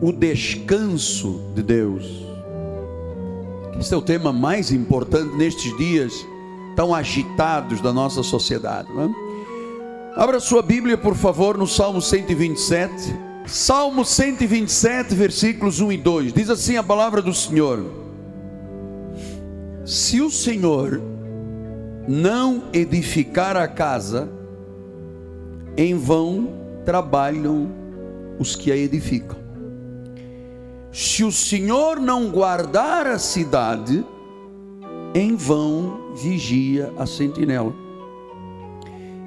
o descanso de Deus. Esse é o tema mais importante nestes dias tão agitados da nossa sociedade. É? Abra sua Bíblia, por favor, no Salmo 127. Salmo 127, versículos 1 e 2. Diz assim a palavra do Senhor: Se o Senhor não edificar a casa, em vão trabalham os que a edificam. Se o Senhor não guardar a cidade, em vão vigia a sentinela.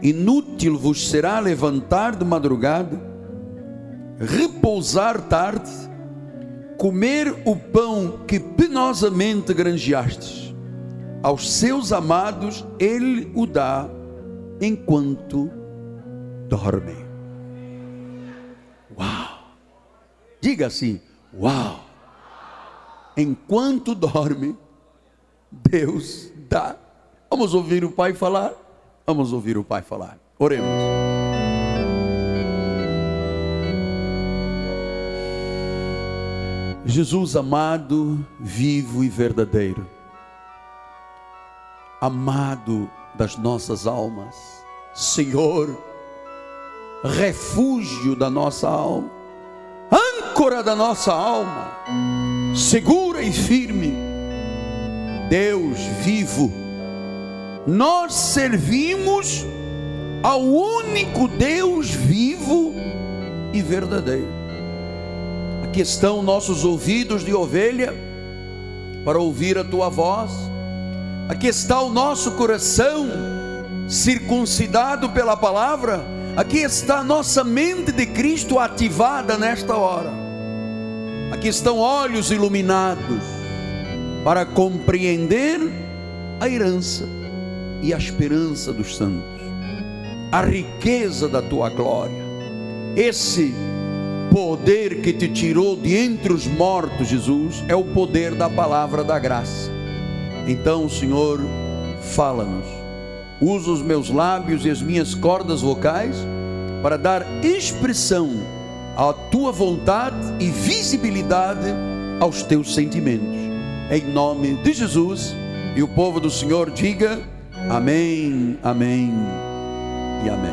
Inútil vos será levantar de madrugada, repousar tarde, comer o pão que penosamente granjeastes. Aos seus amados ele o dá enquanto dormem. Uau! Diga assim: Uau! Enquanto dorme, Deus dá. Vamos ouvir o Pai falar? Vamos ouvir o Pai falar. Oremos. Jesus amado, vivo e verdadeiro, amado das nossas almas, Senhor, refúgio da nossa alma, âncora da nossa alma, segura e firme, Deus vivo, nós servimos ao único Deus vivo e verdadeiro. Aqui estão nossos ouvidos de ovelha para ouvir a tua voz, aqui está o nosso coração circuncidado pela palavra Aqui está a nossa mente de Cristo ativada nesta hora. Aqui estão olhos iluminados para compreender a herança e a esperança dos santos, a riqueza da tua glória, esse poder que te tirou de entre os mortos, Jesus, é o poder da palavra da graça. Então, Senhor, fala-nos uso os meus lábios e as minhas cordas vocais para dar expressão à tua vontade e visibilidade aos teus sentimentos. Em nome de Jesus, e o povo do Senhor diga: Amém, Amém e Amém.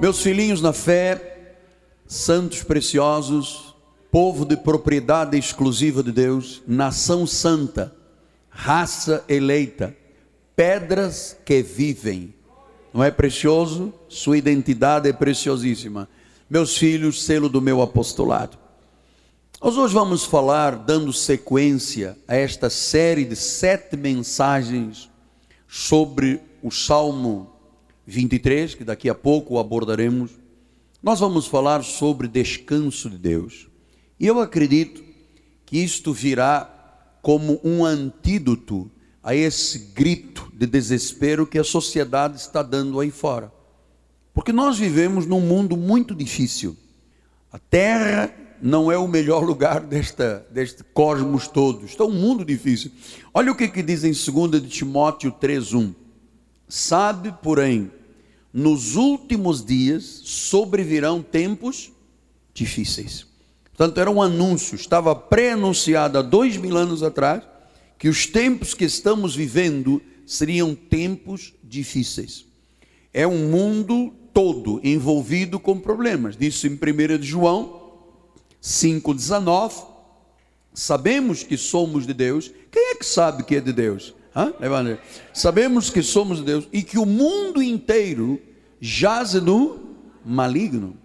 Meus filhinhos na fé, santos preciosos, povo de propriedade exclusiva de Deus, nação santa, raça eleita, pedras que vivem. Não é precioso? Sua identidade é preciosíssima. Meus filhos, selo do meu apostolado. Nós hoje vamos falar, dando sequência a esta série de sete mensagens sobre o Salmo 23, que daqui a pouco abordaremos. Nós vamos falar sobre descanso de Deus. E eu acredito que isto virá como um antídoto a esse grito de desespero que a sociedade está dando aí fora. Porque nós vivemos num mundo muito difícil. A Terra não é o melhor lugar desta, deste cosmos todo. Está um mundo difícil. Olha o que, que diz em 2 de Timóteo 3,1. Sabe, porém, nos últimos dias sobrevirão tempos difíceis. Portanto, era um anúncio, estava pré-anunciado há dois mil anos atrás, que os tempos que estamos vivendo seriam tempos difíceis. É um mundo todo envolvido com problemas. Disso em 1 João 5,19. Sabemos que somos de Deus. Quem é que sabe que é de Deus? Hã? Sabemos que somos de Deus e que o mundo inteiro jaz no maligno.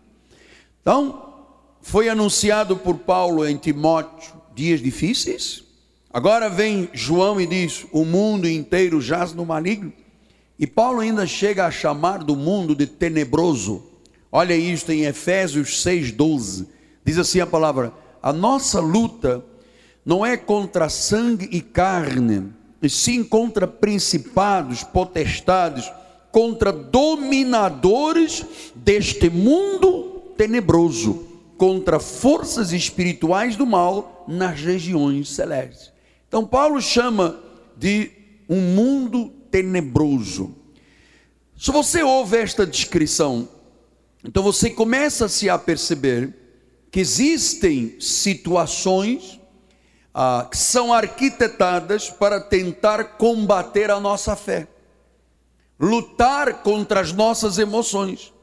Então, foi anunciado por Paulo em Timóteo dias difíceis, Agora vem João e diz: o mundo inteiro jaz no maligno. E Paulo ainda chega a chamar do mundo de tenebroso. Olha isto em Efésios 6,12. Diz assim a palavra: a nossa luta não é contra sangue e carne, e sim contra principados, potestades, contra dominadores deste mundo tenebroso, contra forças espirituais do mal nas regiões celestes. Então, Paulo chama de um mundo tenebroso. Se você ouve esta descrição, então você começa-se a perceber que existem situações ah, que são arquitetadas para tentar combater a nossa fé, lutar contra as nossas emoções,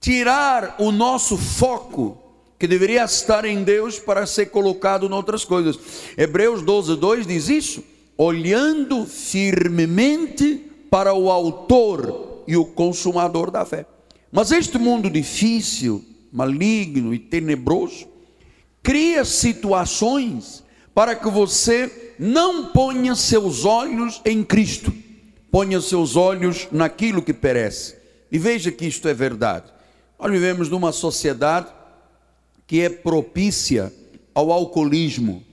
tirar o nosso foco que deveria estar em Deus para ser colocado em outras coisas. Hebreus 12, 2 diz isso, olhando firmemente para o Autor e o Consumador da fé. Mas este mundo difícil, maligno e tenebroso, cria situações para que você não ponha seus olhos em Cristo, ponha seus olhos naquilo que perece. E veja que isto é verdade. Nós vivemos numa sociedade que é propícia ao alcoolismo.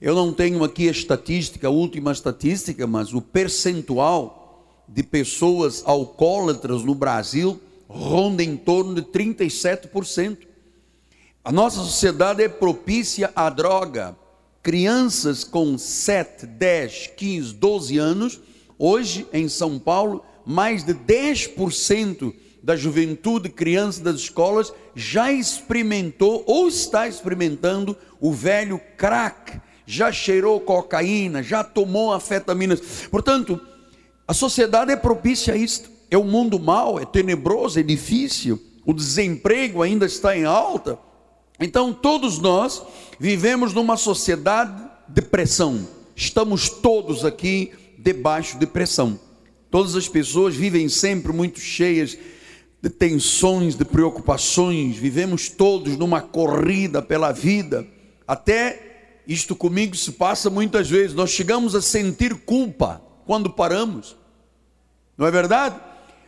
Eu não tenho aqui a estatística, a última estatística, mas o percentual de pessoas alcoólatras no Brasil ronda em torno de 37%. A nossa sociedade é propícia à droga. Crianças com 7, 10, 15, 12 anos, hoje em São Paulo, mais de 10% da juventude, crianças das escolas, já experimentou ou está experimentando o velho crack, já cheirou cocaína, já tomou afetaminas. Portanto, a sociedade é propícia a isto. É um mundo mau, é tenebroso, é difícil, o desemprego ainda está em alta. Então, todos nós vivemos numa sociedade de pressão. Estamos todos aqui debaixo de pressão. Todas as pessoas vivem sempre muito cheias de tensões, de preocupações, vivemos todos numa corrida pela vida. Até isto comigo se passa muitas vezes, nós chegamos a sentir culpa quando paramos, não é verdade?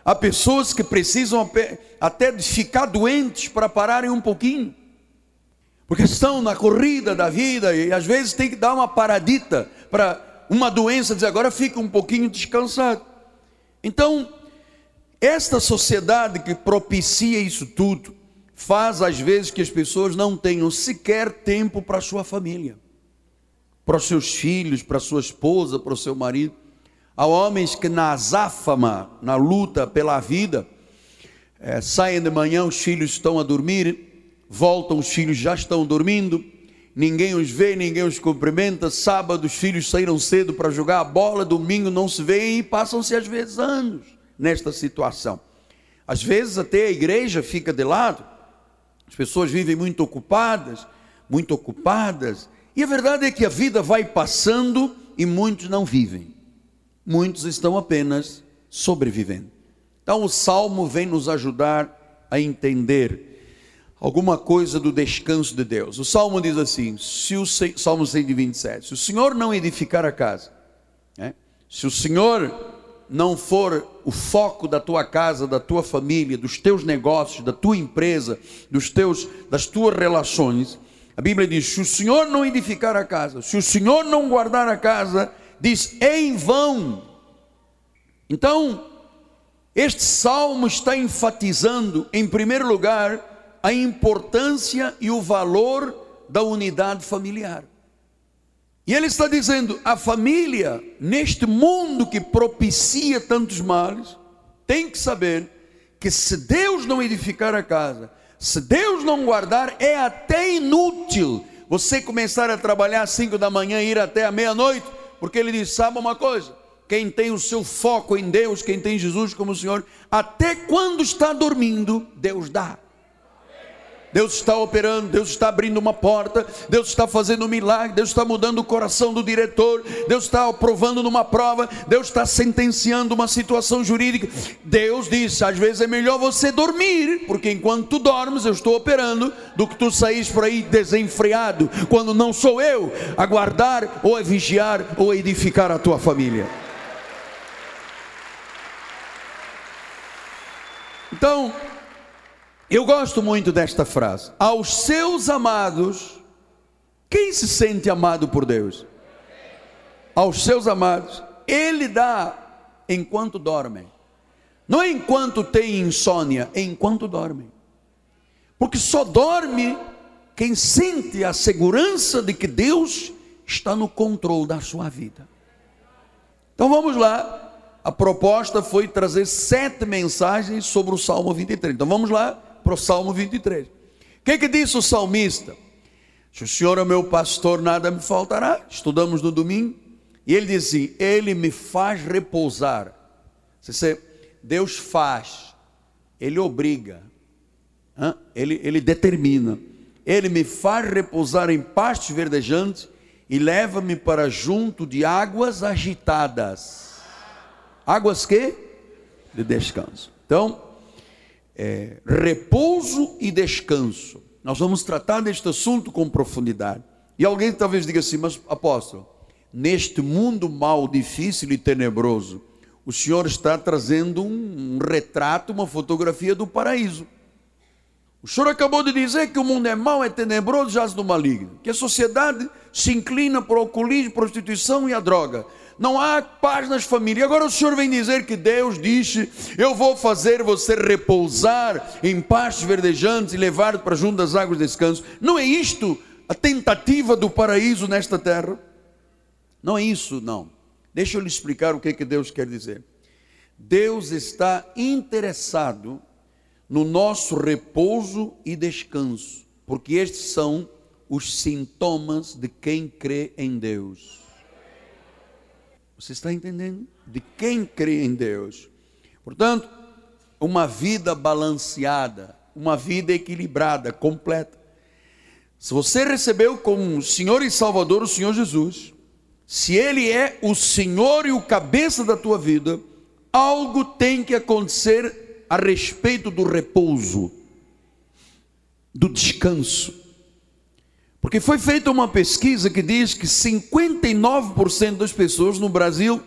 Há pessoas que precisam até ficar doentes para pararem um pouquinho, porque estão na corrida da vida e às vezes tem que dar uma paradita para uma doença dizer agora fica um pouquinho descansado. Então, esta sociedade que propicia isso tudo faz às vezes que as pessoas não tenham sequer tempo para a sua família, para os seus filhos, para a sua esposa, para o seu marido. Há homens que na azáfama, na luta pela vida, é, saem de manhã, os filhos estão a dormir, voltam, os filhos já estão dormindo, ninguém os vê, ninguém os cumprimenta. Sábado, os filhos saíram cedo para jogar a bola, domingo não se vêem e passam-se às vezes anos nesta situação. Às vezes até a igreja fica de lado, as pessoas vivem muito ocupadas, muito ocupadas, e a verdade é que a vida vai passando e muitos não vivem, muitos estão apenas sobrevivendo. Então o salmo vem nos ajudar a entender alguma coisa do descanso de Deus. O salmo diz assim: se o Salmo 127, se o Senhor não edificar a casa, né? se o Senhor não for o foco da tua casa, da tua família, dos teus negócios, da tua empresa, dos teus, das tuas relações, a Bíblia diz: se o Senhor não edificar a casa, se o Senhor não guardar a casa, diz em vão. Então, este salmo está enfatizando, em primeiro lugar, a importância e o valor da unidade familiar. E ele está dizendo: a família, neste mundo que propicia tantos males, tem que saber que se Deus não edificar a casa, se Deus não guardar, é até inútil você começar a trabalhar às cinco da manhã e ir até a meia-noite, porque ele diz: sabe uma coisa? Quem tem o seu foco em Deus, quem tem Jesus como Senhor, até quando está dormindo, Deus dá. Deus está operando, Deus está abrindo uma porta, Deus está fazendo um milagre, Deus está mudando o coração do diretor, Deus está aprovando numa prova, Deus está sentenciando uma situação jurídica. Deus disse: às vezes é melhor você dormir, porque enquanto tu dormes, eu estou operando, do que tu saís por aí desenfreado, quando não sou eu a guardar, ou a vigiar, ou a edificar a tua família. Então, eu gosto muito desta frase. Aos seus amados, quem se sente amado por Deus? Aos seus amados, Ele dá enquanto dormem. Não enquanto tem insônia, enquanto dormem. Porque só dorme quem sente a segurança de que Deus está no controle da sua vida. Então vamos lá. A proposta foi trazer sete mensagens sobre o Salmo 23. Então vamos lá para o Salmo 23. que, que disse o salmista? Se o Senhor é meu pastor, nada me faltará. Estudamos no domingo. E ele diz assim: Ele me faz repousar. Você, Deus faz, Ele obriga, ele, ele determina. Ele me faz repousar em pastos verdejantes e leva-me para junto de águas agitadas. Águas que? De descanso. Então, é, repouso e descanso. Nós vamos tratar deste assunto com profundidade. E alguém talvez diga assim, mas apóstolo, neste mundo mal, difícil e tenebroso, o senhor está trazendo um, um retrato, uma fotografia do paraíso. O senhor acabou de dizer que o mundo é mau, é tenebroso, jaz no maligno. Que a sociedade se inclina para o alcoolismo, prostituição e a droga. Não há paz nas famílias. Agora o senhor vem dizer que Deus disse: Eu vou fazer você repousar em pastos verdejantes e levar para junto das águas de descanso. Não é isto a tentativa do paraíso nesta terra? Não é isso, não. Deixa eu lhe explicar o que, é que Deus quer dizer. Deus está interessado no nosso repouso e descanso, porque estes são os sintomas de quem crê em Deus. Você está entendendo? De quem crê em Deus. Portanto, uma vida balanceada, uma vida equilibrada, completa. Se você recebeu como Senhor e Salvador o Senhor Jesus, se Ele é o Senhor e o cabeça da tua vida, algo tem que acontecer a respeito do repouso, do descanso. Porque foi feita uma pesquisa que diz que 59% das pessoas no Brasil,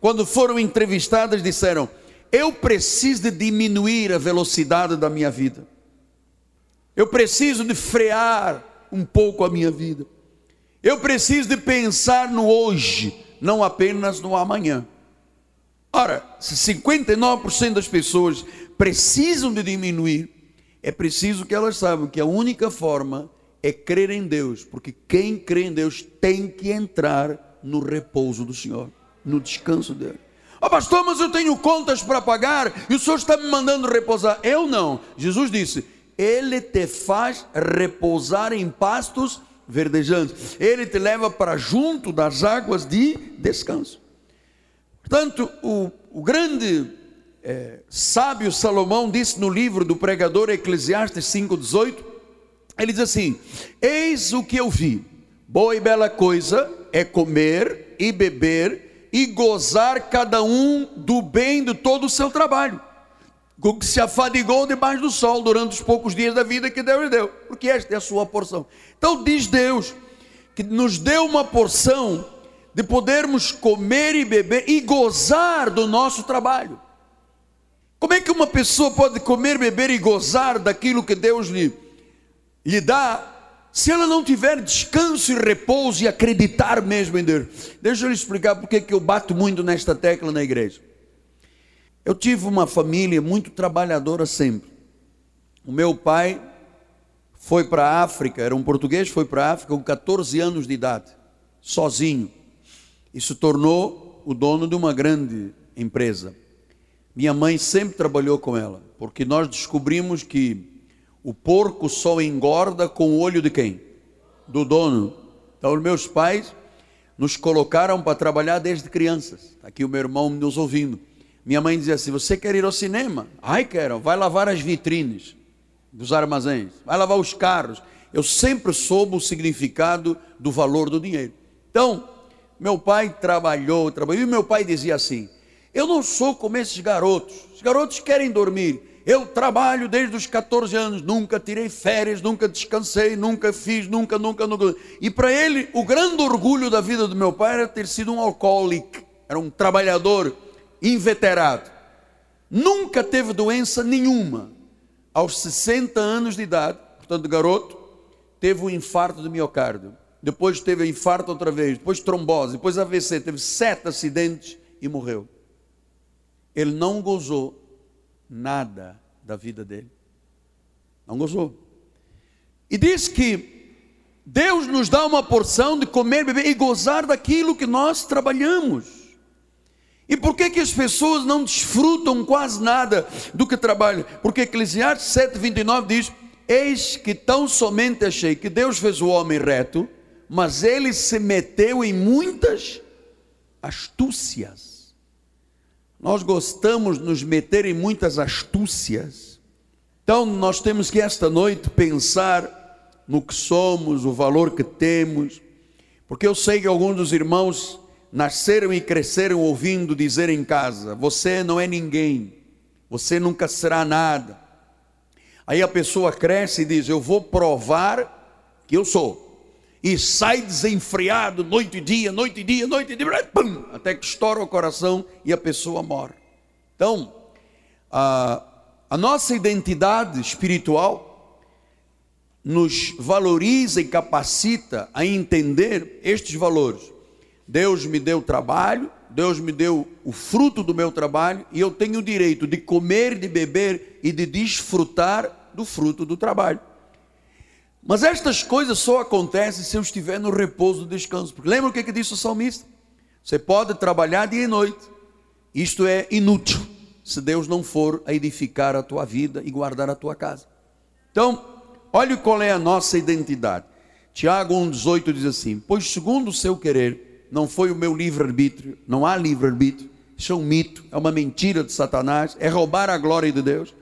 quando foram entrevistadas, disseram: Eu preciso de diminuir a velocidade da minha vida. Eu preciso de frear um pouco a minha vida. Eu preciso de pensar no hoje, não apenas no amanhã. Ora, se 59% das pessoas precisam de diminuir, é preciso que elas saibam que a única forma é crer em Deus, porque quem crê em Deus tem que entrar no repouso do Senhor, no descanso dele. Oh, pastor, mas eu tenho contas para pagar e o Senhor está me mandando repousar. Eu não. Jesus disse: Ele te faz repousar em pastos verdejantes, Ele te leva para junto das águas de descanso. Portanto, o, o grande é, sábio Salomão disse no livro do pregador Eclesiastes 5,18, ele diz assim: Eis o que eu vi, boa e bela coisa é comer e beber e gozar cada um do bem de todo o seu trabalho, com que se afadigou debaixo do sol durante os poucos dias da vida que Deus lhe deu, porque esta é a sua porção. Então diz Deus que nos deu uma porção de podermos comer e beber e gozar do nosso trabalho. Como é que uma pessoa pode comer, beber e gozar daquilo que Deus lhe, lhe dá, se ela não tiver descanso e repouso e acreditar mesmo em Deus? Deixa eu lhe explicar porque que eu bato muito nesta tecla na igreja. Eu tive uma família muito trabalhadora sempre. O meu pai foi para a África, era um português, foi para a África com 14 anos de idade, sozinho, se tornou o dono de uma grande empresa. Minha mãe sempre trabalhou com ela, porque nós descobrimos que o porco só engorda com o olho de quem? Do dono. Então, meus pais nos colocaram para trabalhar desde crianças. Tá aqui o meu irmão nos ouvindo. Minha mãe dizia assim: Você quer ir ao cinema? Ai, quero. Vai lavar as vitrines dos armazéns, vai lavar os carros. Eu sempre soube o significado do valor do dinheiro. Então, meu pai trabalhou, trabalhou, e meu pai dizia assim: eu não sou como esses garotos. Os garotos querem dormir. Eu trabalho desde os 14 anos, nunca tirei férias, nunca descansei, nunca fiz, nunca, nunca, nunca. E para ele, o grande orgulho da vida do meu pai era ter sido um alcoólico, era um trabalhador inveterado. Nunca teve doença nenhuma. Aos 60 anos de idade, portanto, garoto, teve um infarto de miocárdio. Depois teve infarto outra vez, depois trombose, depois AVC, teve sete acidentes e morreu ele não gozou nada da vida dele. Não gozou. E diz que Deus nos dá uma porção de comer, beber e gozar daquilo que nós trabalhamos. E por que, que as pessoas não desfrutam quase nada do que trabalham? Porque Eclesiastes 7,29 diz: Eis que tão somente achei que Deus fez o homem reto, mas ele se meteu em muitas astúcias. Nós gostamos de nos meter em muitas astúcias. Então, nós temos que esta noite pensar no que somos, o valor que temos, porque eu sei que alguns dos irmãos nasceram e cresceram ouvindo dizer em casa: Você não é ninguém, você nunca será nada. Aí a pessoa cresce e diz: Eu vou provar que eu sou. E sai desenfreado noite e dia, noite e dia, noite e dia, pum, até que estoura o coração e a pessoa morre. Então, a, a nossa identidade espiritual nos valoriza e capacita a entender estes valores. Deus me deu trabalho, Deus me deu o fruto do meu trabalho e eu tenho o direito de comer, de beber e de desfrutar do fruto do trabalho. Mas estas coisas só acontecem se eu estiver no repouso do descanso. Porque lembra o que, que disse o salmista? Você pode trabalhar dia e noite, isto é inútil, se Deus não for a edificar a tua vida e guardar a tua casa. Então, olhe qual é a nossa identidade. Tiago 1,18 diz assim: Pois segundo o seu querer, não foi o meu livre-arbítrio, não há livre-arbítrio, isso é um mito, é uma mentira de Satanás, é roubar a glória de Deus.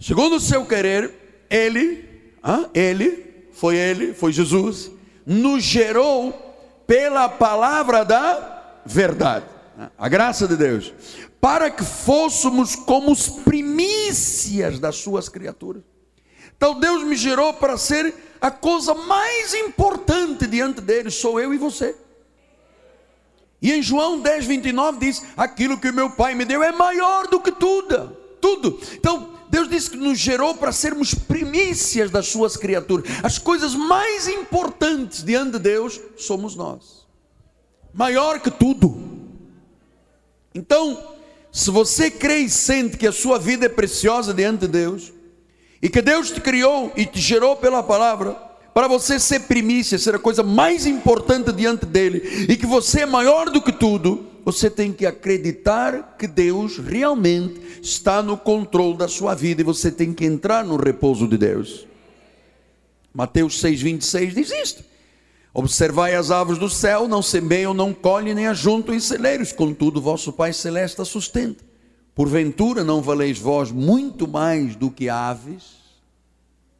Segundo o seu querer, ele, ele, foi ele, foi Jesus, nos gerou pela palavra da verdade, a graça de Deus, para que fôssemos como os primícias das suas criaturas. Então Deus me gerou para ser a coisa mais importante diante dele, sou eu e você. E em João 10, 29 diz: Aquilo que meu Pai me deu é maior do que tudo. Tudo. Então, Deus disse que nos gerou para sermos primícias das suas criaturas. As coisas mais importantes diante de Deus somos nós. Maior que tudo. Então, se você crê e sente que a sua vida é preciosa diante de Deus, e que Deus te criou e te gerou pela palavra, para você ser primícia, ser a coisa mais importante diante dele, e que você é maior do que tudo, você tem que acreditar que Deus realmente está no controle da sua vida e você tem que entrar no repouso de Deus. Mateus 6,26 diz isto: Observai as aves do céu, não semeiam, não colhem, nem ajuntam em celeiros, contudo, vosso Pai Celeste a sustenta. Porventura não valeis vós muito mais do que aves?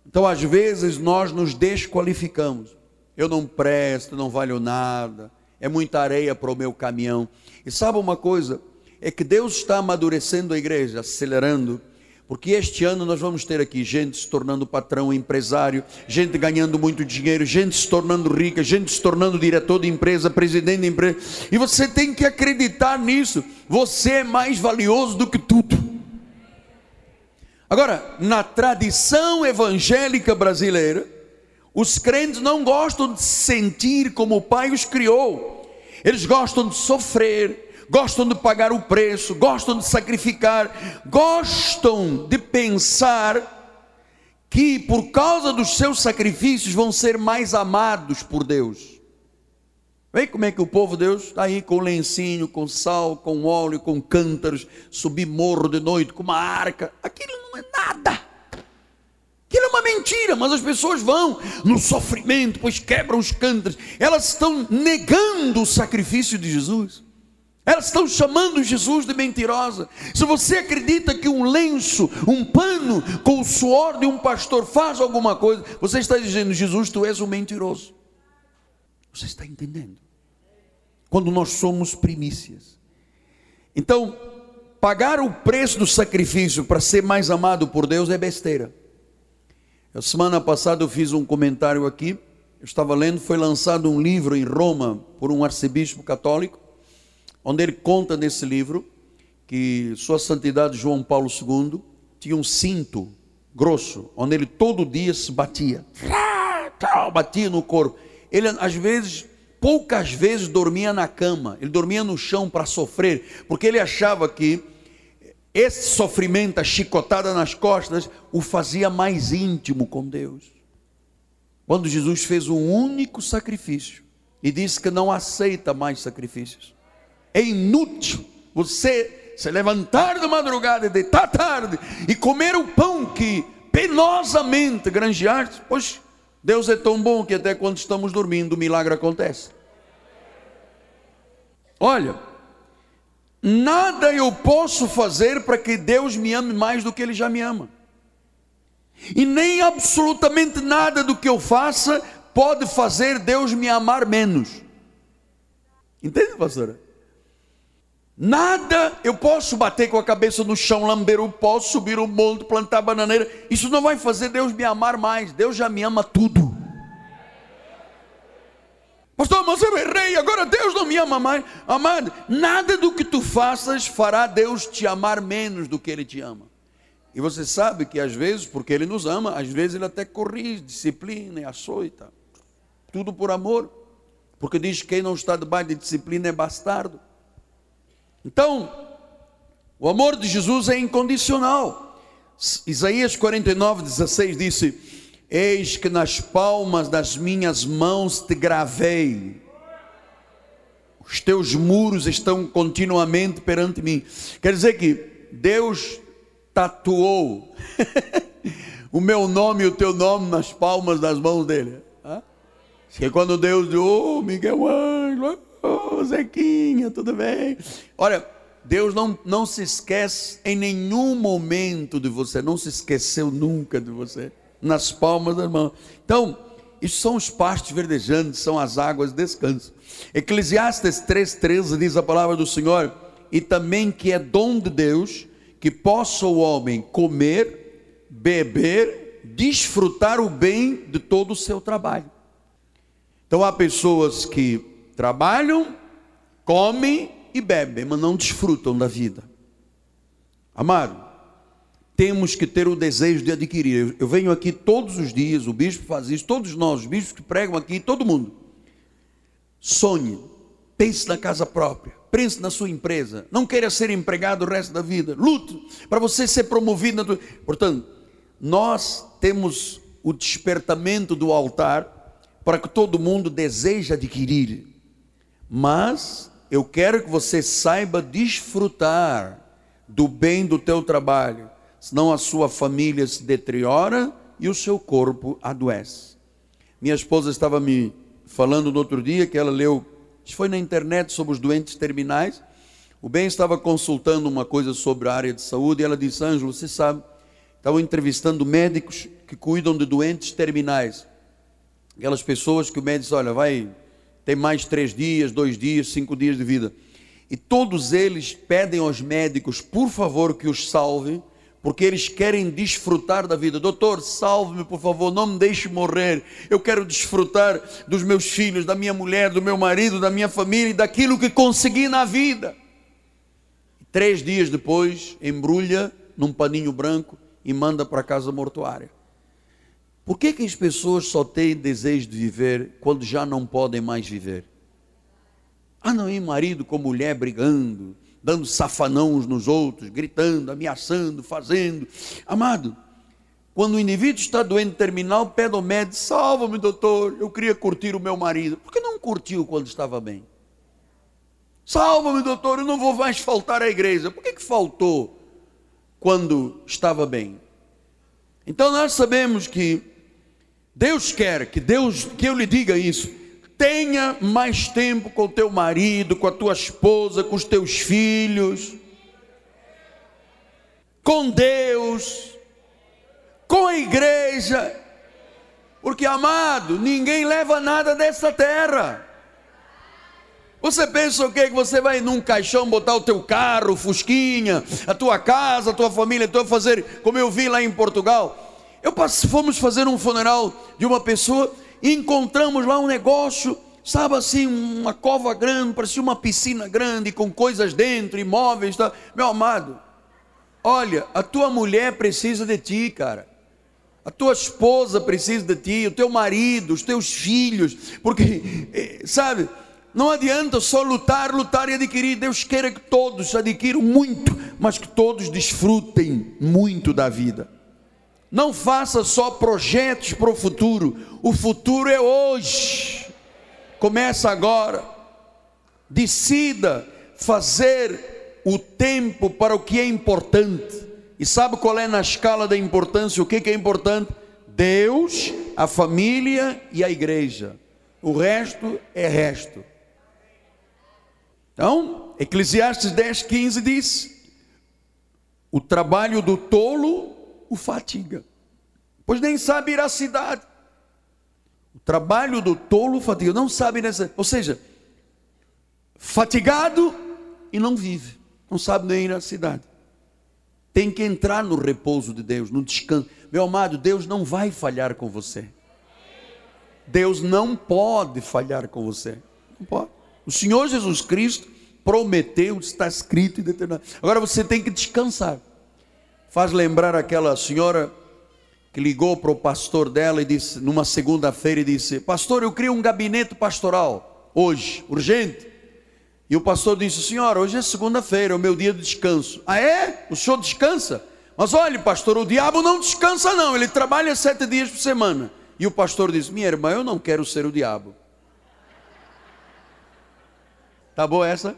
Então, às vezes, nós nos desqualificamos. Eu não presto, não valho nada, é muita areia para o meu caminhão. E sabe uma coisa? É que Deus está amadurecendo a igreja, acelerando, porque este ano nós vamos ter aqui gente se tornando patrão, empresário, gente ganhando muito dinheiro, gente se tornando rica, gente se tornando diretor de empresa, presidente de empresa. E você tem que acreditar nisso. Você é mais valioso do que tudo. Agora, na tradição evangélica brasileira, os crentes não gostam de sentir como o Pai os criou, eles gostam de sofrer, gostam de pagar o preço, gostam de sacrificar, gostam de pensar que por causa dos seus sacrifícios vão ser mais amados por Deus. Vê como é que o povo de Deus está aí com lencinho, com sal, com óleo, com cântaros, subir morro de noite com uma arca. Aquilo não é nada. Aquilo é uma mentira, mas as pessoas vão no sofrimento, pois quebram os cântaros. Elas estão negando o sacrifício de Jesus. Elas estão chamando Jesus de mentirosa. Se você acredita que um lenço, um pano com o suor de um pastor faz alguma coisa, você está dizendo, Jesus, tu és um mentiroso. Você está entendendo? Quando nós somos primícias. Então, pagar o preço do sacrifício para ser mais amado por Deus é besteira. A semana passada eu fiz um comentário aqui. Eu estava lendo, foi lançado um livro em Roma por um arcebispo católico, onde ele conta nesse livro que Sua Santidade João Paulo II tinha um cinto grosso, onde ele todo dia se batia, batia no corpo ele às vezes, poucas vezes dormia na cama, ele dormia no chão para sofrer, porque ele achava que esse sofrimento, a chicotada nas costas, o fazia mais íntimo com Deus. Quando Jesus fez um único sacrifício e disse que não aceita mais sacrifícios, é inútil você se levantar de madrugada e deitar tarde e comer o pão que penosamente granjeaste, pois Deus é tão bom que até quando estamos dormindo o milagre acontece. Olha, nada eu posso fazer para que Deus me ame mais do que Ele já me ama. E nem absolutamente nada do que eu faça pode fazer Deus me amar menos. Entende, pastora? Nada eu posso bater com a cabeça no chão, lamber o pó, subir o monte, plantar bananeira. Isso não vai fazer Deus me amar mais. Deus já me ama tudo. Pastor, mas eu errei, agora Deus não me ama mais. Amado, nada do que tu faças fará Deus te amar menos do que Ele te ama. E você sabe que às vezes, porque Ele nos ama, às vezes Ele até corrige, disciplina e açoita. Tudo por amor. Porque diz que quem não está debaixo de disciplina é bastardo. Então, o amor de Jesus é incondicional. Isaías 49, 16 disse: Eis que nas palmas das minhas mãos te gravei, os teus muros estão continuamente perante mim. Quer dizer que Deus tatuou o meu nome e o teu nome nas palmas das mãos dele. Que quando Deus diz, oh, Miguel Ângelo, oh, Zequinha, tudo bem? Olha, Deus não, não se esquece em nenhum momento de você, não se esqueceu nunca de você, nas palmas das mãos. Então, isso são os pastos verdejantes, são as águas de descanso. Eclesiastes 3,13 diz a palavra do Senhor, e também que é dom de Deus que possa o homem comer, beber, desfrutar o bem de todo o seu trabalho. Então há pessoas que trabalham, comem e bebem, mas não desfrutam da vida. Amado, temos que ter o desejo de adquirir. Eu venho aqui todos os dias, o bispo faz isso, todos nós, os bispos que pregam aqui, todo mundo. Sonhe, pense na casa própria pense na sua empresa, não queira ser empregado o resto da vida, lute para você ser promovido. Tua... Portanto, nós temos o despertamento do altar para que todo mundo deseje adquirir, mas eu quero que você saiba desfrutar do bem do teu trabalho, senão a sua família se deteriora e o seu corpo adoece. Minha esposa estava me falando no outro dia que ela leu isso foi na internet sobre os doentes terminais. O Ben estava consultando uma coisa sobre a área de saúde e ela disse: Ângelo, você sabe, estavam entrevistando médicos que cuidam de doentes terminais. Aquelas pessoas que o médico diz: olha, vai ter mais três dias, dois dias, cinco dias de vida. E todos eles pedem aos médicos, por favor, que os salvem, porque eles querem desfrutar da vida. Doutor, salve-me, por favor, não me deixe morrer. Eu quero desfrutar dos meus filhos, da minha mulher, do meu marido, da minha família e daquilo que consegui na vida. Três dias depois, embrulha num paninho branco e manda para a casa mortuária. Por que, que as pessoas só têm desejo de viver quando já não podem mais viver? Ah, não, e marido com mulher brigando, dando safanão uns nos outros, gritando, ameaçando, fazendo. Amado, quando o indivíduo está doente terminal, pede ao médico: salva-me, doutor, eu queria curtir o meu marido. Por que não curtiu quando estava bem? Salva-me, doutor, eu não vou mais faltar à igreja. Por que, que faltou quando estava bem? Então nós sabemos que Deus quer que Deus que eu lhe diga isso. Tenha mais tempo com teu marido, com a tua esposa, com os teus filhos, com Deus, com a igreja. Porque, amado, ninguém leva nada dessa terra. Você pensa o quê? Que você vai num caixão botar o teu carro, fusquinha, a tua casa, a tua família, tu vai fazer, como eu vi lá em Portugal. Eu fomos fazer um funeral de uma pessoa encontramos lá um negócio, sabe assim, uma cova grande, parecia uma piscina grande, com coisas dentro, imóveis, tá? meu amado, olha, a tua mulher precisa de ti, cara. A tua esposa precisa de ti, o teu marido, os teus filhos, porque, eh, sabe, não adianta só lutar, lutar e adquirir. Deus queira que todos adquiram muito, mas que todos desfrutem muito da vida. Não faça só projetos para o futuro. O futuro é hoje. Começa agora. Decida fazer o tempo para o que é importante E sabe qual é na escala da importância? O que, é importante? Deus, a família e a igreja. O resto é resto. Então, Eclesiastes 10, 15 diz: O trabalho do tolo o fatiga, pois nem sabe ir à cidade. O trabalho do tolo fatiga, não sabe nessa. Ou seja, fatigado e não vive, não sabe nem ir à cidade. Tem que entrar no repouso de Deus, no descanso. Meu amado, Deus não vai falhar com você. Deus não pode falhar com você. Não pode. O Senhor Jesus Cristo prometeu, está escrito e determinado. Agora você tem que descansar. Faz lembrar aquela senhora que ligou para o pastor dela e disse, numa segunda-feira, e disse: Pastor, eu crio um gabinete pastoral hoje, urgente. E o pastor disse: Senhora, hoje é segunda-feira, é o meu dia de descanso. Ah, é? O senhor descansa? Mas olhe, pastor, o diabo não descansa, não, ele trabalha sete dias por semana. E o pastor disse: Minha irmã, eu não quero ser o diabo. Tá boa essa?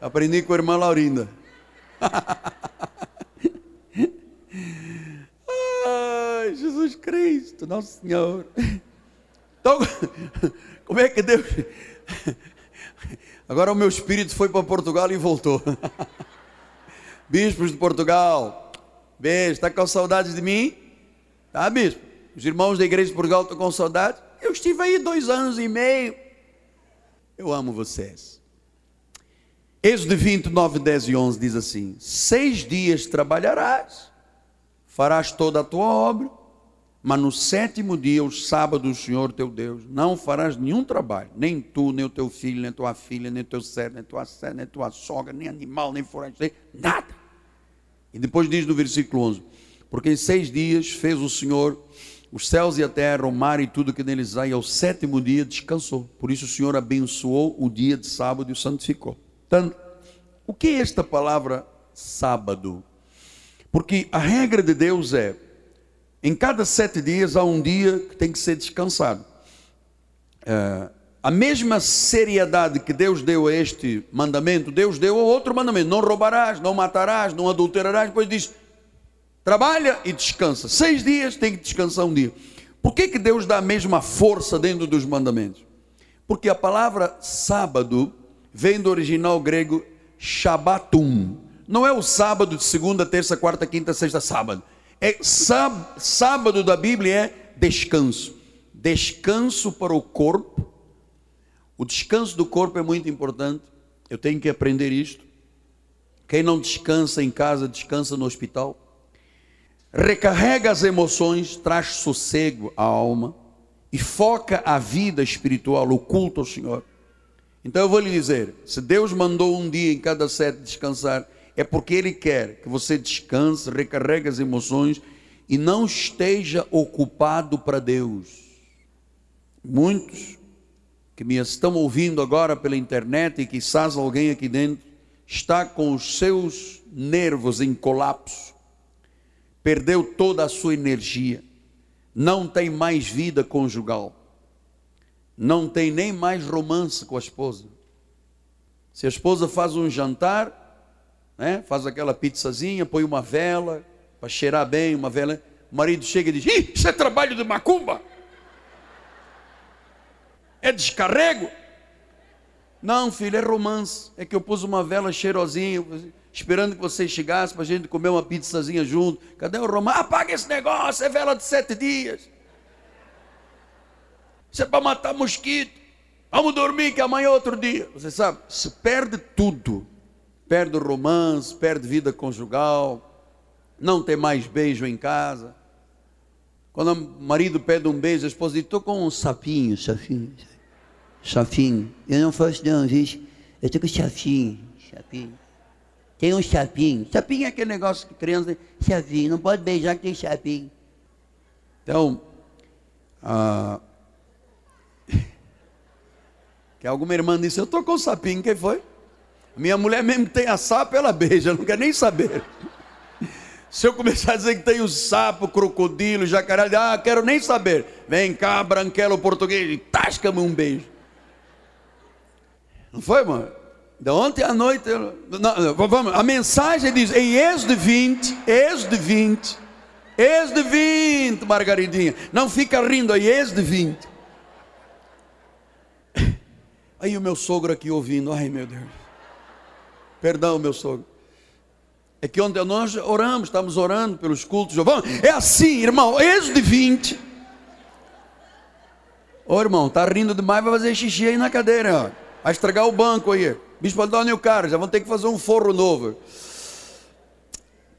Aprendi com a irmã Laurinda. Ai, Jesus Cristo, nosso Senhor. Então, como é que Deus. Agora o meu espírito foi para Portugal e voltou. Bispos de Portugal, beijo, está com saudades de mim? Tá, bispo? Os irmãos da igreja de Portugal estão com saudade? Eu estive aí dois anos e meio. Eu amo vocês. Êxodo 29, 10 e 11 diz assim: Seis dias trabalharás, farás toda a tua obra, mas no sétimo dia, o sábado, o Senhor teu Deus, não farás nenhum trabalho, nem tu, nem o teu filho, nem tua filha, nem teu servo, nem tua serva, nem tua sogra, nem animal, nem forasteiro, nada. E depois diz no versículo 11: Porque em seis dias fez o Senhor os céus e a terra, o mar e tudo que neles há, e ao sétimo dia descansou. Por isso o Senhor abençoou o dia de sábado e o santificou. Então, o que é esta palavra sábado? Porque a regra de Deus é: em cada sete dias há um dia que tem que ser descansado. É, a mesma seriedade que Deus deu a este mandamento, Deus deu a outro mandamento: não roubarás, não matarás, não adulterarás. Depois diz: trabalha e descansa. Seis dias tem que descansar um dia. Por que, que Deus dá a mesma força dentro dos mandamentos? Porque a palavra sábado vem do original grego Shabbatum. Não é o sábado de segunda, terça, quarta, quinta, sexta, sábado. É sábado da Bíblia é descanso. Descanso para o corpo. O descanso do corpo é muito importante. Eu tenho que aprender isto. Quem não descansa em casa, descansa no hospital recarrega as emoções, traz sossego à alma e foca a vida espiritual, o culto ao Senhor. Então eu vou lhe dizer: se Deus mandou um dia em cada sete descansar, é porque Ele quer que você descanse, recarregue as emoções e não esteja ocupado para Deus. Muitos que me estão ouvindo agora pela internet e quizás alguém aqui dentro está com os seus nervos em colapso perdeu toda a sua energia, não tem mais vida conjugal, não tem nem mais romance com a esposa. Se a esposa faz um jantar, né, faz aquela pizzazinha, põe uma vela para cheirar bem, uma vela, o marido chega e diz: Ih, isso é trabalho de macumba, é descarrego. Não, filho, é romance. É que eu pus uma vela cheirosinha esperando que você chegasse para a gente comer uma pizzazinha junto. Cadê o Romano? Apaga esse negócio, é vela de sete dias. Isso é para matar mosquito. Vamos dormir que amanhã é outro dia. Você sabe, se perde tudo. Perde o romance, perde vida conjugal, não tem mais beijo em casa. Quando o marido pede um beijo, a esposa diz, estou com um sapinho, sapinho, sapinho. Eu não faço não, viu? Eu estou com chapinho, chapinho. Tem um chapinho. Chapinho é aquele negócio que criança tem chapinho. Não pode beijar que tem chapinho. Então, ah, que alguma irmã disse, eu estou com sapinho, quem foi? Minha mulher mesmo tem a sapo, ela beija, não quer nem saber. Se eu começar a dizer que tem o sapo, crocodilo, jacaré, ah, quero nem saber. Vem cá, branquelo português, e tasca-me um beijo. Não foi, mano? De ontem à noite, não, vamos, a mensagem diz em Êxodo 20, Êxodo 20, Êxodo 20, Margaridinha, não fica rindo aí, Êxodo 20. Aí o meu sogro aqui ouvindo, ai meu Deus, perdão meu sogro. É que ontem nós oramos, estamos orando pelos cultos. É assim, irmão, Êxodo 20. Ô irmão, tá rindo demais, vai fazer xixi aí na cadeira, ó. Vai estragar o banco aí. Bispo Antônio Carlos, já vão ter que fazer um forro novo.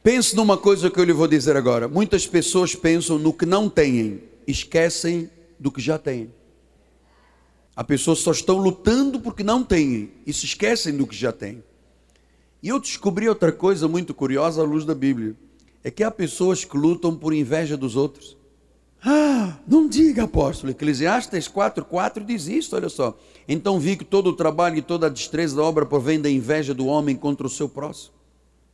Pense numa coisa que eu lhe vou dizer agora. Muitas pessoas pensam no que não têm, esquecem do que já têm. As pessoas só estão lutando porque não têm e se esquecem do que já têm. E eu descobri outra coisa muito curiosa à luz da Bíblia: é que há pessoas que lutam por inveja dos outros. Ah, não diga, apóstolo. Eclesiastes 4,4 diz isso, olha só. Então vi que todo o trabalho e toda a destreza da obra provém da inveja do homem contra o seu próximo.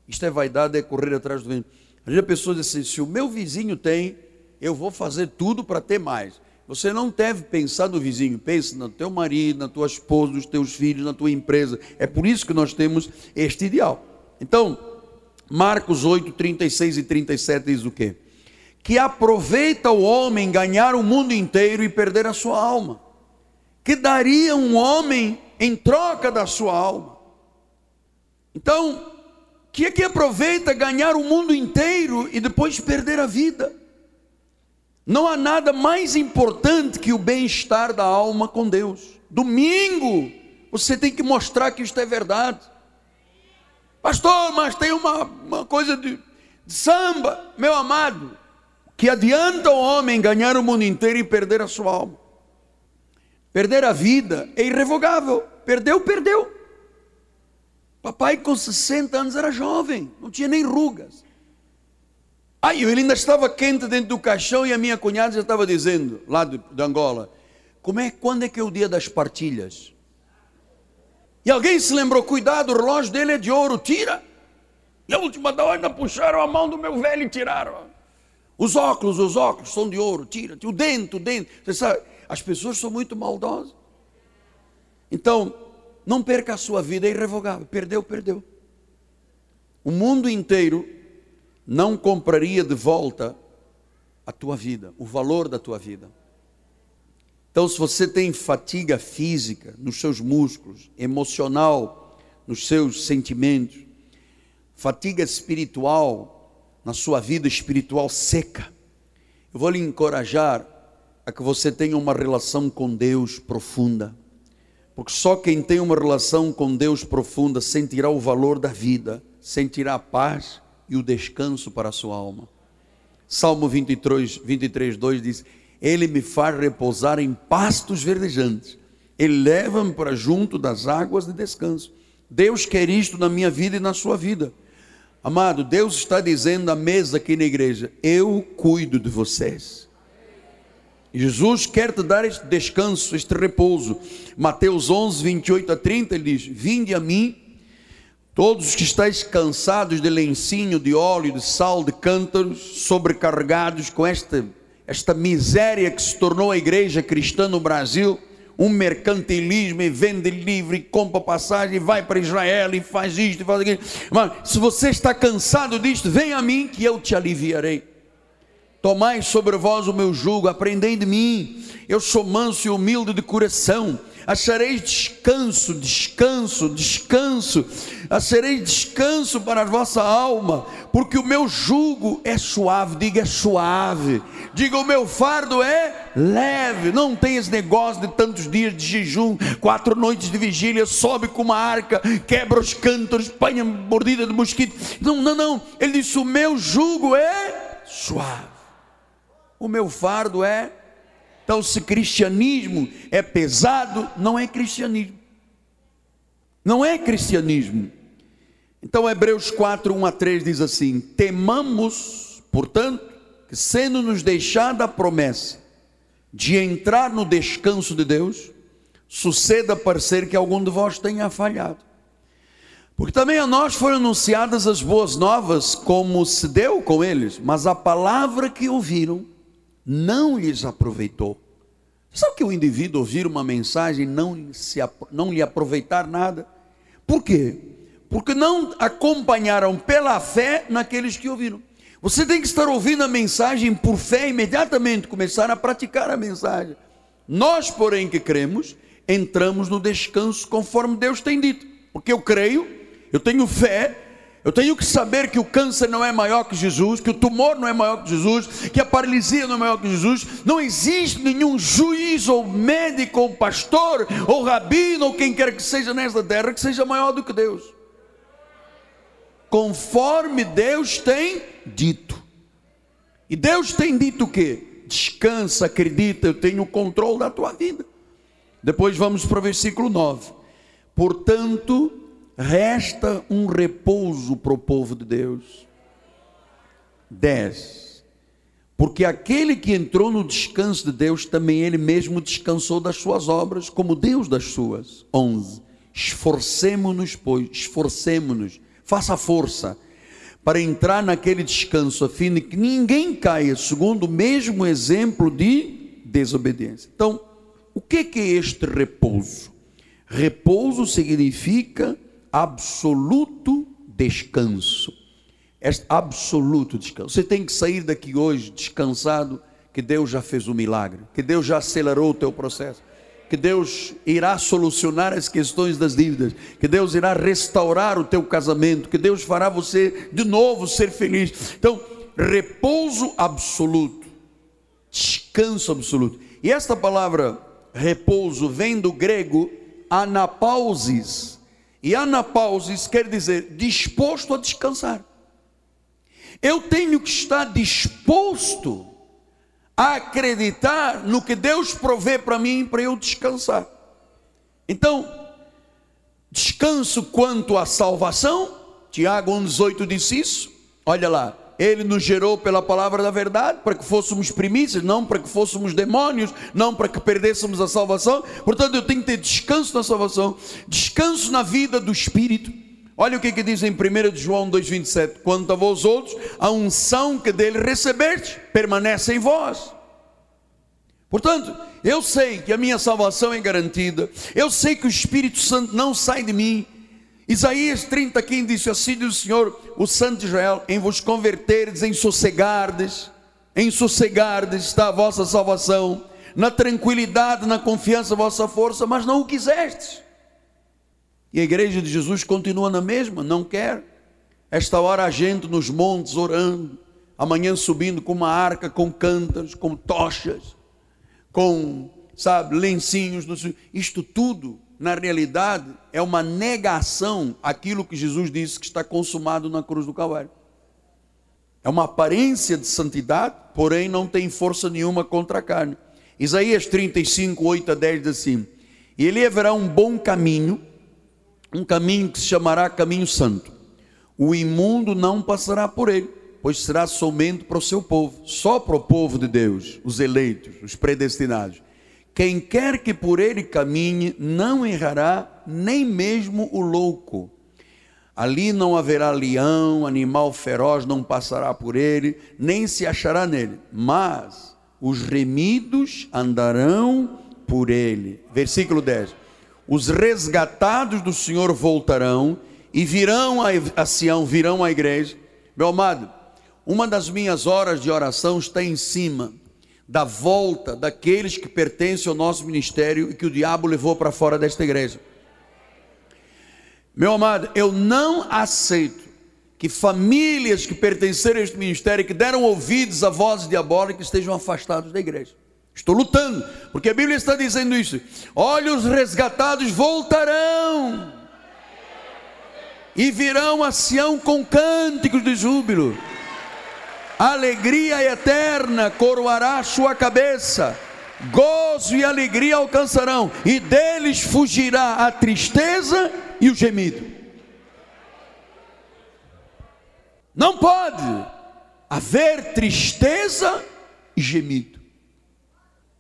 Isto é vaidade, é correr atrás do vento. Às vezes a pessoa diz assim: se o meu vizinho tem, eu vou fazer tudo para ter mais. Você não deve pensar no vizinho, pense no teu marido, na tua esposa, nos teus filhos, na tua empresa. É por isso que nós temos este ideal. Então, Marcos 8, 36 e 37 diz o quê? Que aproveita o homem ganhar o mundo inteiro e perder a sua alma. Que daria um homem em troca da sua alma. Então, que é que aproveita ganhar o mundo inteiro e depois perder a vida? Não há nada mais importante que o bem-estar da alma com Deus. Domingo, você tem que mostrar que isto é verdade. Pastor, mas tem uma, uma coisa de, de samba, meu amado, que adianta o homem ganhar o mundo inteiro e perder a sua alma. Perder a vida é irrevogável. Perdeu, perdeu. Papai com 60 anos era jovem, não tinha nem rugas. Aí ele ainda estava quente dentro do caixão e a minha cunhada já estava dizendo, lá de, de Angola, como é, quando é que é o dia das partilhas? E alguém se lembrou, cuidado, o relógio dele é de ouro, tira. E a última da hora puxaram a mão do meu velho e tiraram. Os óculos, os óculos são de ouro, tira. O dente, o dente. Você sabe, as pessoas são muito maldosas. Então, não perca a sua vida, é irrevogável. Perdeu, perdeu. O mundo inteiro não compraria de volta a tua vida, o valor da tua vida. Então, se você tem fatiga física nos seus músculos, emocional, nos seus sentimentos, fatiga espiritual na sua vida espiritual seca, eu vou lhe encorajar a que você tenha uma relação com Deus profunda. Porque só quem tem uma relação com Deus profunda sentirá o valor da vida, sentirá a paz, e o descanso para a sua alma. Salmo 23, 23 2 diz: Ele me faz repousar em pastos verdejantes, Ele leva-me para junto das águas de descanso. Deus quer isto na minha vida e na sua vida. Amado, Deus está dizendo à mesa aqui na igreja: Eu cuido de vocês. Jesus quer te dar este descanso, este repouso. Mateus 11, 28 a 30, ele diz: Vinde a mim Todos os que estáis cansados de lencinho, de óleo, de sal, de cântaros, sobrecarregados com esta, esta miséria que se tornou a igreja cristã no Brasil, um mercantilismo e vende livre, e compra passagem, e vai para Israel e faz isto e faz aquilo. Mas se você está cansado disto, vem a mim que eu te aliviarei. Tomai sobre vós o meu jugo, aprendei de mim. Eu sou manso e humilde de coração. Achareis descanso, descanso, descanso, achareis descanso para a vossa alma, porque o meu jugo é suave, diga é suave, diga o meu fardo é leve, não tem esse negócio de tantos dias de jejum, quatro noites de vigília, sobe com uma arca, quebra os cântaros, apanha mordida de mosquito, não, não, não, ele disse: o meu jugo é suave, o meu fardo é então, se cristianismo é pesado, não é cristianismo. Não é cristianismo. Então, Hebreus 4, 1 a 3 diz assim: Temamos, portanto, que sendo nos deixada a promessa de entrar no descanso de Deus, suceda parecer que algum de vós tenha falhado. Porque também a nós foram anunciadas as boas novas, como se deu com eles, mas a palavra que ouviram não lhes aproveitou. Sabe que o indivíduo ouvir uma mensagem não, se, não lhe aproveitar nada? Por quê? Porque não acompanharam pela fé naqueles que ouviram. Você tem que estar ouvindo a mensagem por fé imediatamente, começar a praticar a mensagem. Nós, porém, que cremos, entramos no descanso conforme Deus tem dito. Porque eu creio, eu tenho fé, eu tenho que saber que o câncer não é maior que Jesus, que o tumor não é maior que Jesus, que a paralisia não é maior que Jesus. Não existe nenhum juiz, ou médico, ou pastor, ou rabino, ou quem quer que seja nesta terra, que seja maior do que Deus. Conforme Deus tem dito. E Deus tem dito o quê? Descansa, acredita, eu tenho o controle da tua vida. Depois vamos para o versículo 9. Portanto, resta um repouso para o povo de Deus. 10. Porque aquele que entrou no descanso de Deus, também ele mesmo descansou das suas obras, como Deus das suas. 11. Esforcemos-nos, pois, esforcemos-nos, faça força para entrar naquele descanso, a fim de que ninguém caia segundo o mesmo exemplo de desobediência. Então, o que é este repouso? Repouso significa absoluto descanso. Este absoluto descanso. Você tem que sair daqui hoje descansado, que Deus já fez o milagre, que Deus já acelerou o teu processo, que Deus irá solucionar as questões das dívidas, que Deus irá restaurar o teu casamento, que Deus fará você de novo ser feliz. Então, repouso absoluto, descanso absoluto. E esta palavra repouso vem do grego anapausis, e anapausis quer dizer disposto a descansar. Eu tenho que estar disposto a acreditar no que Deus provê para mim para eu descansar. Então, descanso quanto à salvação, Tiago 1,18 disse isso. Olha lá, ele nos gerou pela palavra da verdade, para que fôssemos primícias, não para que fôssemos demônios, não para que perdêssemos a salvação. Portanto, eu tenho que ter descanso na salvação, descanso na vida do Espírito. Olha o que, que diz em 1 João 2,27: Quanto a vós outros, a unção que dele recebeste permanece em vós. Portanto, eu sei que a minha salvação é garantida, eu sei que o Espírito Santo não sai de mim, Isaías 30, 15 disse assim: diz o Senhor, o Santo de Israel, em vos converterdes, em sossegardes, em sossegardes está a vossa salvação, na tranquilidade, na confiança, a vossa força, mas não o quisestes. E a igreja de Jesus continua na mesma, não quer. Esta hora a gente nos montes orando, amanhã subindo com uma arca, com cântaros, com tochas, com, sabe, lencinhos, isto tudo na realidade, é uma negação àquilo que Jesus disse que está consumado na cruz do Calvário. É uma aparência de santidade, porém não tem força nenhuma contra a carne. Isaías 35, 8 a 10 diz assim: E ele haverá um bom caminho, um caminho que se chamará caminho santo. O imundo não passará por ele, pois será somente para o seu povo, só para o povo de Deus, os eleitos, os predestinados. Quem quer que por ele caminhe, não errará, nem mesmo o louco. Ali não haverá leão, animal feroz não passará por ele, nem se achará nele, mas os remidos andarão por ele. Versículo 10. Os resgatados do Senhor voltarão e virão a, a Sião, virão à igreja. Meu amado, uma das minhas horas de oração está em cima da volta daqueles que pertencem ao nosso ministério e que o diabo levou para fora desta igreja. Meu amado, eu não aceito que famílias que pertenceram a este ministério, que deram ouvidos a vozes diabólicas, estejam afastados da igreja. Estou lutando, porque a Bíblia está dizendo isso. Olha, os resgatados voltarão e virão a Sião com cânticos de júbilo alegria eterna coroará sua cabeça, gozo e alegria alcançarão, e deles fugirá a tristeza e o gemido. Não pode haver tristeza e gemido,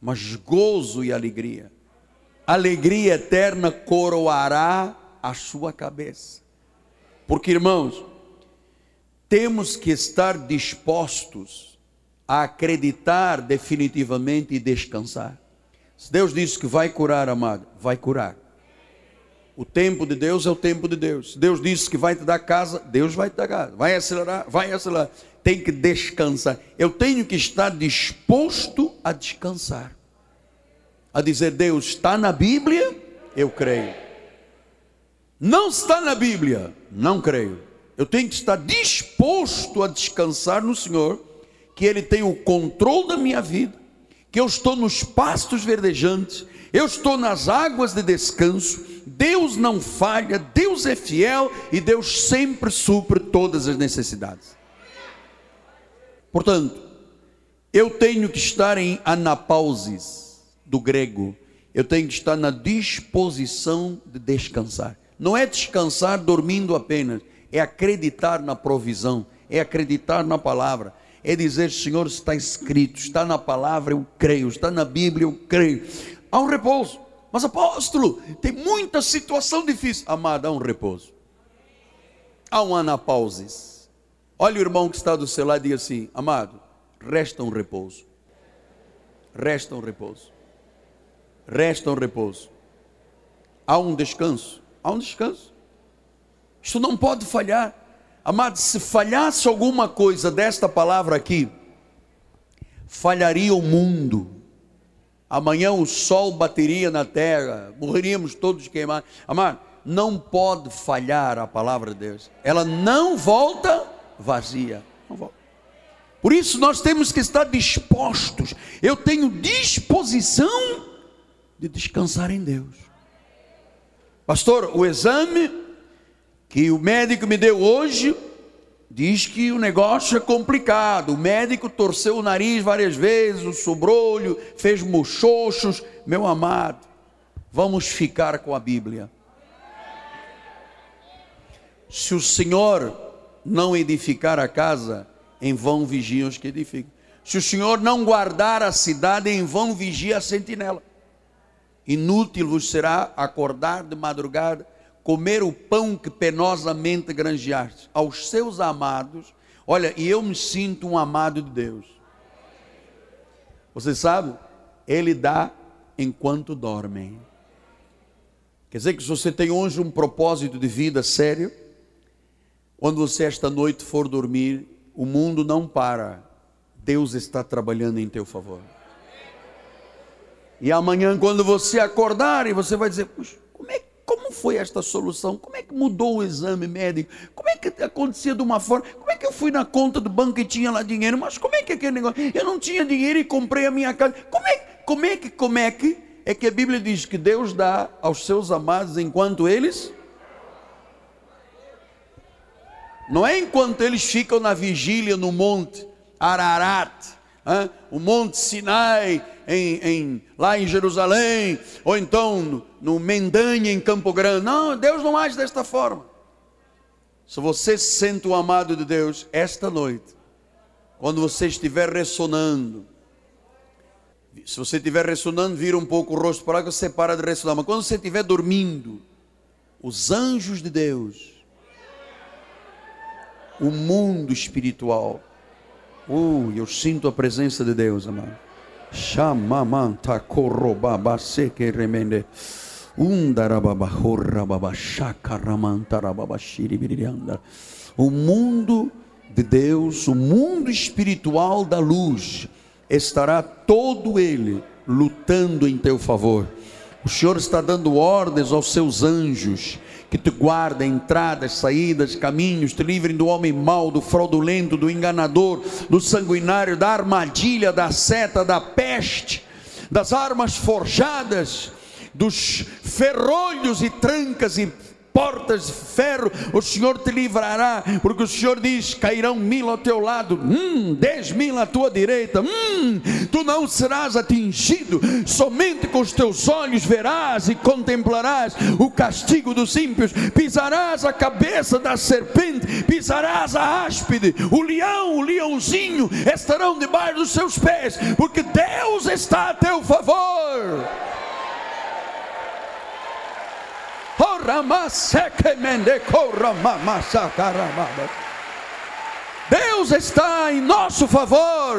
mas gozo e alegria. Alegria eterna coroará a sua cabeça. Porque, irmãos, temos que estar dispostos a acreditar definitivamente e descansar. Se Deus disse que vai curar, amado, vai curar. O tempo de Deus é o tempo de Deus. Deus disse que vai te dar casa, Deus vai te dar casa. Vai acelerar, vai acelerar. Tem que descansar. Eu tenho que estar disposto a descansar. A dizer, Deus está na Bíblia, eu creio. Não está na Bíblia, não creio. Eu tenho que estar disposto a descansar no Senhor, que Ele tem o controle da minha vida, que eu estou nos pastos verdejantes, eu estou nas águas de descanso, Deus não falha, Deus é fiel e Deus sempre supre todas as necessidades. Portanto, eu tenho que estar em anapausis, do grego, eu tenho que estar na disposição de descansar. Não é descansar dormindo apenas, é acreditar na provisão, é acreditar na palavra, é dizer: Senhor, está escrito, está na palavra, eu creio, está na Bíblia, eu creio. Há um repouso. Mas apóstolo, tem muita situação difícil. Amado, há um repouso. Há um anapausis. Olha o irmão que está do seu lado e diz assim: Amado, resta um repouso. Resta um repouso. Resta um repouso. Há um descanso. Há um descanso. Isto não pode falhar. Amado, se falhasse alguma coisa desta palavra aqui, falharia o mundo amanhã o sol bateria na terra, morreríamos todos queimados. Amado, não pode falhar a palavra de Deus, ela não volta vazia. Não volta. Por isso nós temos que estar dispostos. Eu tenho disposição de descansar em Deus. Pastor, o exame que o médico me deu hoje diz que o negócio é complicado. O médico torceu o nariz várias vezes, o sobrolho, fez mochochos. Meu amado, vamos ficar com a Bíblia. Se o Senhor não edificar a casa, em vão vigiam os que edificam. Se o Senhor não guardar a cidade, em vão vigia a sentinela. Inútil vos será acordar de madrugada comer o pão que penosamente granjeaste aos seus amados. Olha, e eu me sinto um amado de Deus. Você sabe? Ele dá enquanto dormem. Quer dizer que se você tem hoje um propósito de vida sério, quando você esta noite for dormir, o mundo não para. Deus está trabalhando em teu favor. E amanhã, quando você acordar, e você vai dizer: Puxa, como foi esta solução? Como é que mudou o exame médico? Como é que acontecia de uma forma? Como é que eu fui na conta do banco e tinha lá dinheiro? Mas como é que aquele negócio? Eu não tinha dinheiro e comprei a minha casa. Como é, como é que, como é que é que a Bíblia diz que Deus dá aos seus amados enquanto eles não é enquanto eles ficam na vigília no monte Ararat, hein? o monte Sinai, em, em, lá em Jerusalém, ou então no, Mendanha, em Campo Grande. Não, Deus não age desta forma. Se você sente o amado de Deus esta noite, quando você estiver ressonando, se você estiver ressonando, vira um pouco o rosto para lá, você para de ressonar. Mas quando você estiver dormindo, os anjos de Deus, o mundo espiritual, uh, eu sinto a presença de Deus, amado. Chamamanta korobaba seke remende. Undarababa horrababa shakaramantarababa shiribirianda. O mundo de Deus, o mundo espiritual da luz, estará todo ele lutando em teu favor. O Senhor está dando ordens aos seus anjos que te guardem entradas, saídas, caminhos, te livrem do homem mau, do fraudulento, do enganador, do sanguinário, da armadilha, da seta, da peste, das armas forjadas, dos ferrolhos e trancas e portas de ferro, o Senhor te livrará, porque o Senhor diz: cairão mil ao teu lado, hum, dez mil à tua direita, hum, tu não serás atingido, somente com os teus olhos verás e contemplarás o castigo dos ímpios, pisarás a cabeça da serpente, pisarás a áspide, o leão, o leãozinho estarão debaixo dos seus pés, porque Deus está a teu favor. Deus está em nosso favor.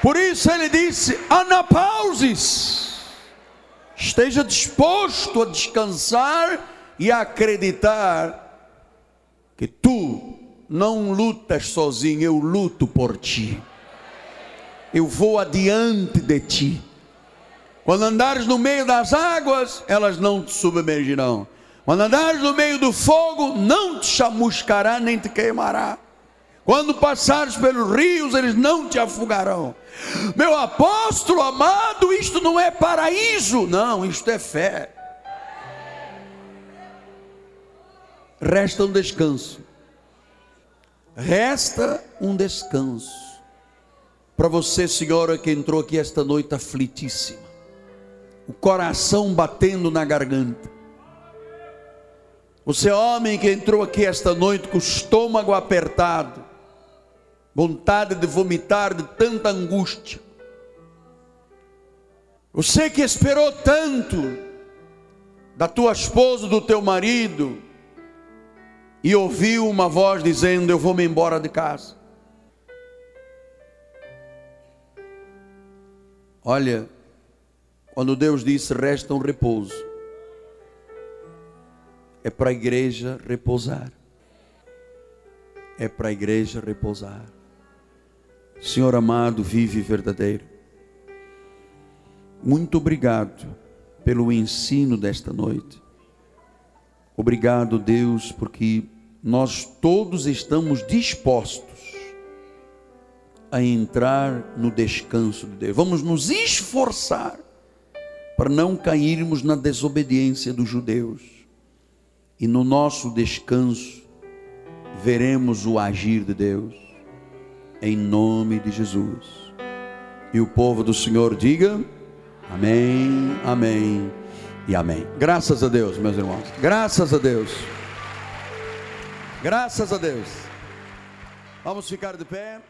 Por isso ele disse: Anapauses. esteja disposto a descansar e a acreditar que tu não lutas sozinho, eu luto por ti. Eu vou adiante de ti. Quando andares no meio das águas, elas não te submergirão. Quando andares no meio do fogo, não te chamuscará nem te queimará. Quando passares pelos rios, eles não te afogarão. Meu apóstolo amado, isto não é paraíso, não, isto é fé. Resta um descanso. Resta um descanso. Para você, senhora, que entrou aqui esta noite aflitíssima, o coração batendo na garganta. Você, homem, que entrou aqui esta noite com o estômago apertado, vontade de vomitar de tanta angústia. Você que esperou tanto da tua esposa, do teu marido, e ouviu uma voz dizendo: Eu vou me embora de casa. Olha, quando Deus disse resta um repouso, é para a igreja repousar. É para a igreja repousar. Senhor amado, vive verdadeiro. Muito obrigado pelo ensino desta noite. Obrigado, Deus, porque nós todos estamos dispostos a entrar no descanso de Deus. Vamos nos esforçar para não cairmos na desobediência dos judeus. E no nosso descanso veremos o agir de Deus em nome de Jesus. E o povo do Senhor diga: Amém, Amém e Amém. Graças a Deus, meus irmãos. Graças a Deus. Graças a Deus. Vamos ficar de pé.